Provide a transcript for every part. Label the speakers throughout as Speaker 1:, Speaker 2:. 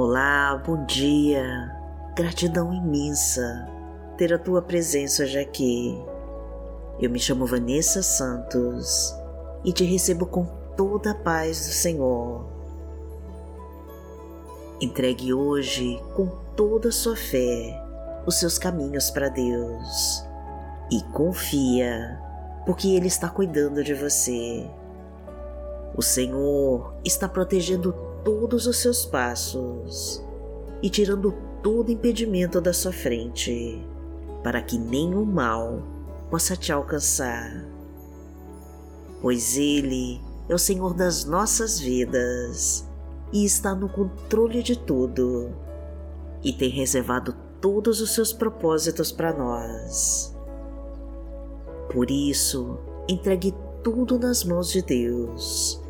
Speaker 1: Olá, bom dia. Gratidão imensa ter a tua presença hoje aqui. Eu me chamo Vanessa Santos e te recebo com toda a paz do Senhor. Entregue hoje com toda a sua fé os seus caminhos para Deus e confia, porque Ele está cuidando de você. O Senhor está protegendo todos os seus passos e tirando todo impedimento da sua frente, para que nenhum mal possa te alcançar. Pois Ele é o Senhor das nossas vidas e está no controle de tudo e tem reservado todos os seus propósitos para nós. Por isso, entregue tudo nas mãos de Deus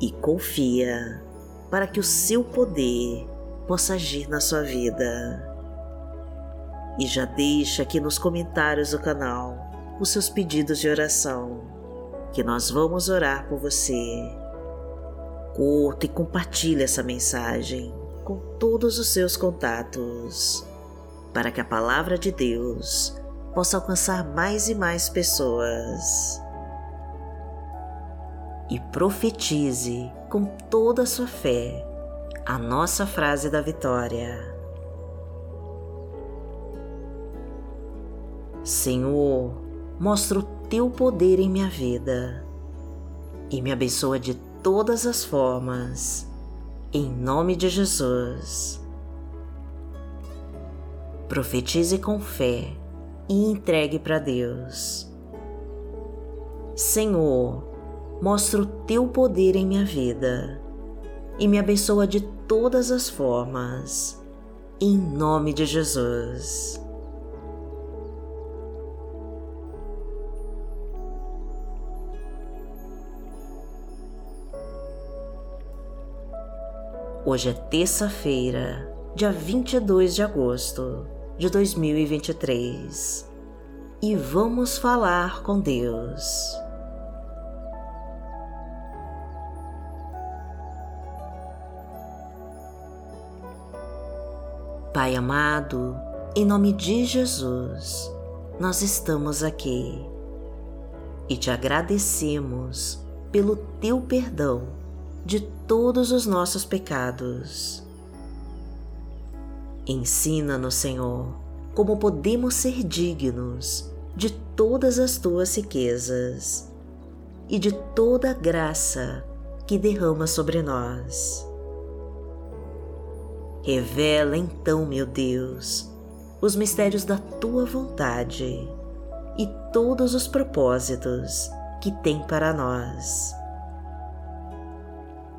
Speaker 1: e confia para que o seu poder possa agir na sua vida. E já deixa aqui nos comentários do canal os seus pedidos de oração, que nós vamos orar por você. Curta e compartilhe essa mensagem com todos os seus contatos, para que a palavra de Deus possa alcançar mais e mais pessoas e profetize com toda a sua fé a nossa frase da vitória. Senhor, mostra o teu poder em minha vida e me abençoa de todas as formas, em nome de Jesus. Profetize com fé e entregue para Deus. Senhor, mostra o teu poder em minha vida e me abençoa de todas as formas, em nome de Jesus. Hoje é terça-feira, dia 22 de agosto de 2023 e vamos falar com Deus. Pai amado, em nome de Jesus, nós estamos aqui e te agradecemos pelo teu perdão de todos os nossos pecados. Ensina-nos, Senhor, como podemos ser dignos de todas as tuas riquezas e de toda a graça que derrama sobre nós. Revela então, meu Deus, os mistérios da tua vontade e todos os propósitos que tem para nós.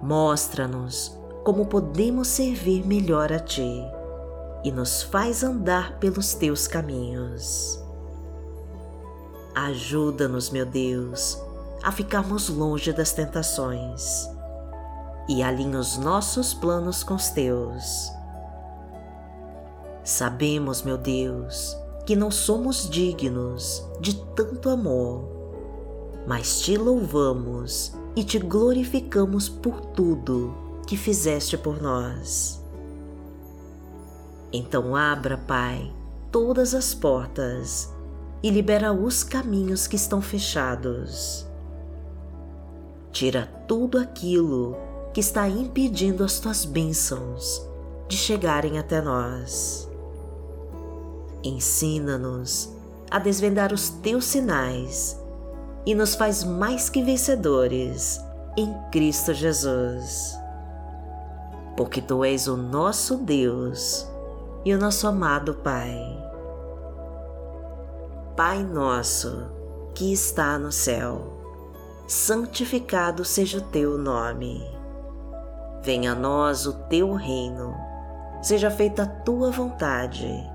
Speaker 1: Mostra-nos como podemos servir melhor a Ti e nos faz andar pelos Teus caminhos. Ajuda-nos, meu Deus, a ficarmos longe das tentações e alinha os nossos planos com os Teus Sabemos, meu Deus, que não somos dignos de tanto amor, mas te louvamos e te glorificamos por tudo que fizeste por nós. Então abra, Pai, todas as portas e libera os caminhos que estão fechados. Tira tudo aquilo que está impedindo as tuas bênçãos de chegarem até nós. Ensina-nos a desvendar os teus sinais e nos faz mais que vencedores em Cristo Jesus. Porque tu és o nosso Deus e o nosso amado Pai. Pai nosso que está no céu, santificado seja o teu nome. Venha a nós o teu reino, seja feita a tua vontade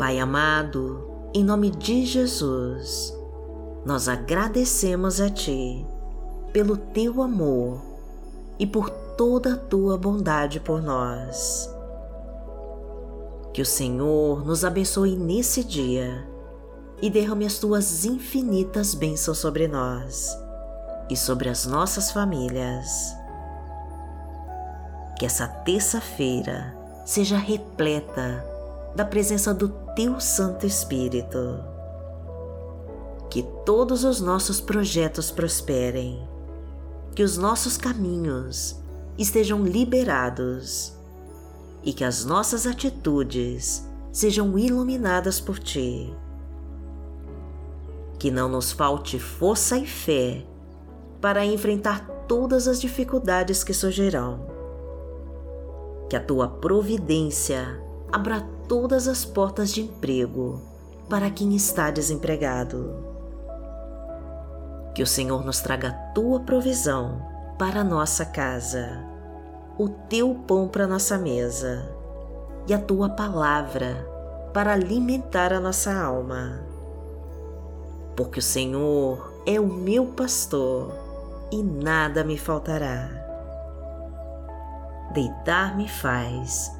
Speaker 1: Pai amado, em nome de Jesus, nós agradecemos a Ti pelo Teu amor e por toda a Tua bondade por nós. Que o Senhor nos abençoe nesse dia e derrame as Tuas infinitas bênçãos sobre nós e sobre as nossas famílias. Que essa terça-feira seja repleta da presença do Teu Santo Espírito. Que todos os nossos projetos prosperem, que os nossos caminhos estejam liberados e que as nossas atitudes sejam iluminadas por Ti. Que não nos falte força e fé para enfrentar todas as dificuldades que surgirão. Que a tua providência abra todas as portas de emprego para quem está desempregado. Que o Senhor nos traga a tua provisão para a nossa casa, o teu pão para a nossa mesa e a tua palavra para alimentar a nossa alma. Porque o Senhor é o meu pastor e nada me faltará. Deitar-me faz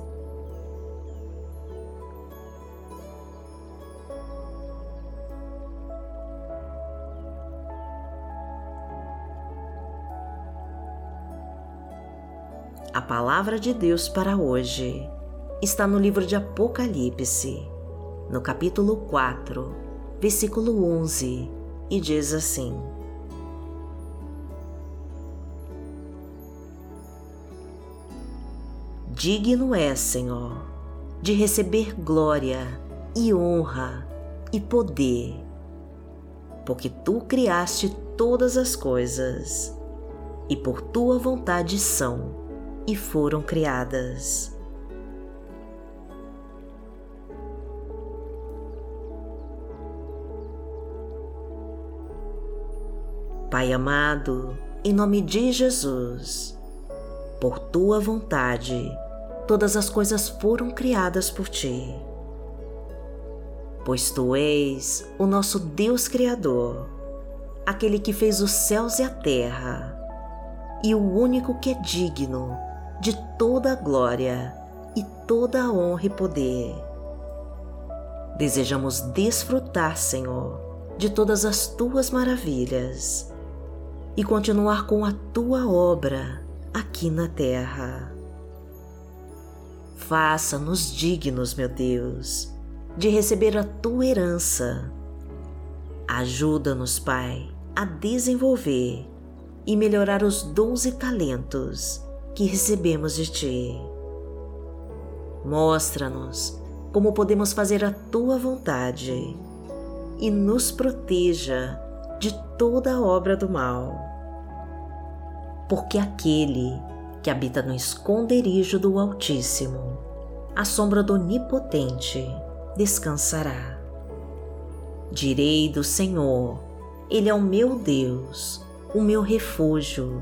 Speaker 1: Palavra de Deus para hoje. Está no livro de Apocalipse, no capítulo 4, versículo 11, e diz assim: Digno é, Senhor, de receber glória e honra e poder, porque tu criaste todas as coisas e por tua vontade são e foram criadas. Pai amado, em nome de Jesus, por tua vontade, todas as coisas foram criadas por ti. Pois tu és o nosso Deus Criador, aquele que fez os céus e a terra, e o único que é digno de toda a glória e toda a honra e poder. Desejamos desfrutar, Senhor, de todas as tuas maravilhas e continuar com a tua obra aqui na terra. Faça-nos dignos, meu Deus, de receber a tua herança. Ajuda-nos, Pai, a desenvolver e melhorar os dons e talentos que recebemos de Ti. Mostra-nos como podemos fazer a Tua vontade e nos proteja de toda obra do mal. Porque aquele que habita no esconderijo do Altíssimo, à sombra do Onipotente, descansará. Direi do Senhor, Ele é o meu Deus, o meu refúgio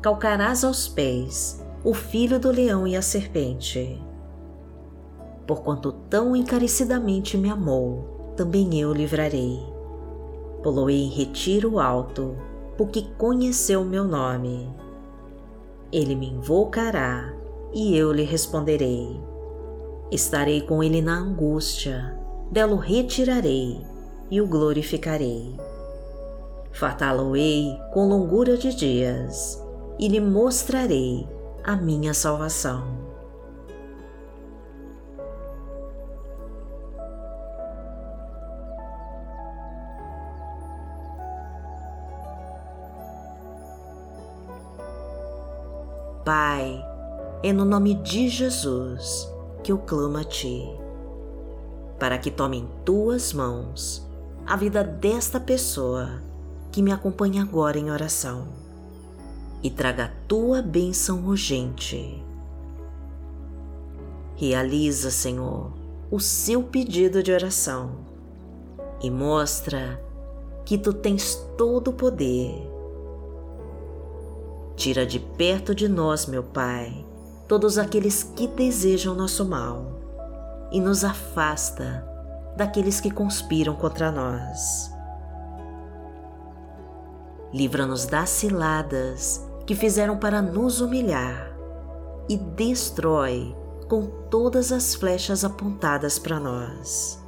Speaker 1: calcarás aos pés o filho do leão e a serpente. Porquanto tão encarecidamente me amou, também eu livrarei. Poloei em retiro alto, porque conheceu meu nome. Ele me invocará e eu lhe responderei Estarei com ele na angústia, dela o retirarei e o glorificarei. Fartá-lo-ei com longura de dias e lhe mostrarei a minha salvação. Pai, é no nome de Jesus que eu clamo a Ti, para que tome em Tuas mãos a vida desta pessoa que me acompanha agora em oração e traga a Tua bênção urgente. Realiza, Senhor, o seu pedido de oração e mostra que Tu tens todo o poder. Tira de perto de nós, meu Pai, todos aqueles que desejam nosso mal e nos afasta daqueles que conspiram contra nós. Livra-nos das ciladas que fizeram para nos humilhar e destrói com todas as flechas apontadas para nós.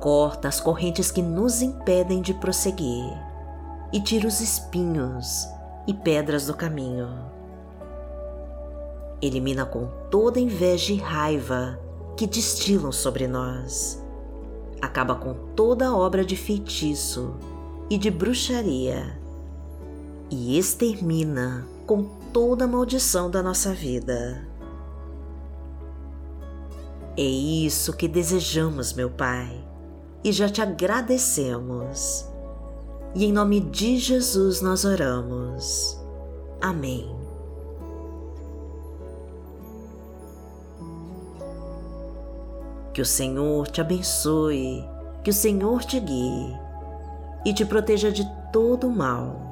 Speaker 1: Corta as correntes que nos impedem de prosseguir e tira os espinhos e pedras do caminho elimina com toda inveja e raiva que destilam sobre nós. Acaba com toda obra de feitiço e de bruxaria e extermina com toda a maldição da nossa vida. É isso que desejamos, meu Pai, e já te agradecemos. E em nome de Jesus nós oramos. Amém. Que o Senhor te abençoe, que o Senhor te guie e te proteja de todo o mal.